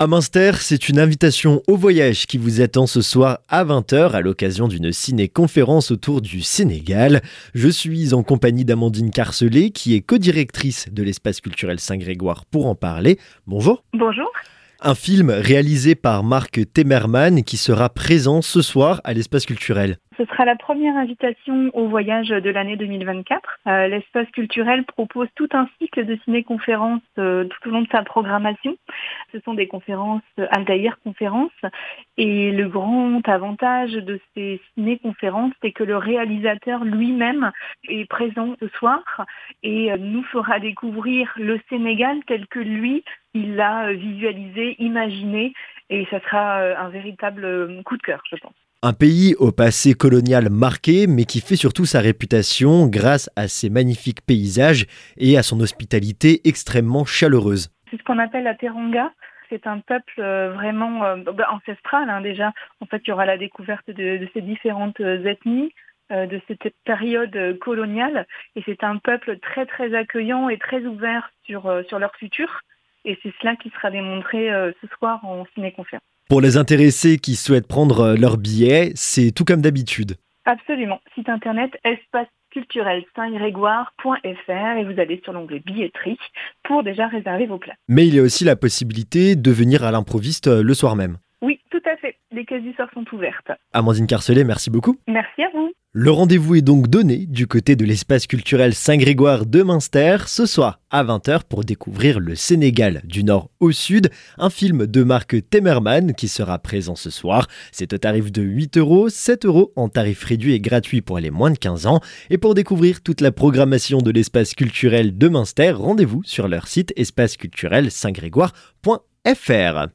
À Münster, c'est une invitation au voyage qui vous attend ce soir à 20h à l'occasion d'une ciné-conférence autour du Sénégal. Je suis en compagnie d'Amandine Carcelet qui est codirectrice de l'espace culturel Saint-Grégoire pour en parler. Bonjour. Bonjour. Un film réalisé par Marc Temerman qui sera présent ce soir à l'espace culturel. Ce sera la première invitation au voyage de l'année 2024. Euh, l'espace culturel propose tout un cycle de ciné-conférences euh, tout au long de sa programmation. Ce sont des conférences euh, Altaïr conférences et le grand avantage de ces ciné-conférences, c'est que le réalisateur lui-même est présent ce soir et nous fera découvrir le Sénégal tel que lui, il l'a visualisé, imaginé et ça sera un véritable coup de cœur, je pense. Un pays au passé colonial marqué, mais qui fait surtout sa réputation grâce à ses magnifiques paysages et à son hospitalité extrêmement chaleureuse. C'est ce qu'on appelle la Teranga. C'est un peuple euh, vraiment euh, bah, ancestral hein, déjà. En fait, il y aura la découverte de, ces différentes euh, ethnies, de cette période coloniale. Et c'est un peuple très très accueillant et très ouvert sur, sur leur futur. Et c'est cela qui sera démontré ce soir en ciné-conférence. Pour les intéressés qui souhaitent prendre euh, leur billet, c'est tout comme d'habitude. Absolument. Site internet espace culturel saint-grégoire.fr et vous allez sur l'onglet billetterie pour déjà réserver vos places. Mais il y a aussi la possibilité de venir à l'improviste euh, le soir même. Oui, tout à fait. Les soir sont ouvertes. Amandine Carcelet, merci beaucoup. Merci à vous. Le rendez-vous est donc donné du côté de l'espace culturel Saint-Grégoire de Münster ce soir à 20h pour découvrir le Sénégal du nord au sud, un film de Marc Temerman qui sera présent ce soir. C'est au tarif de 8 euros, 7 euros en tarif réduit et gratuit pour les moins de 15 ans. Et pour découvrir toute la programmation de l'espace culturel de Münster, rendez-vous sur leur site espaceculturel saint-grégoire.fr.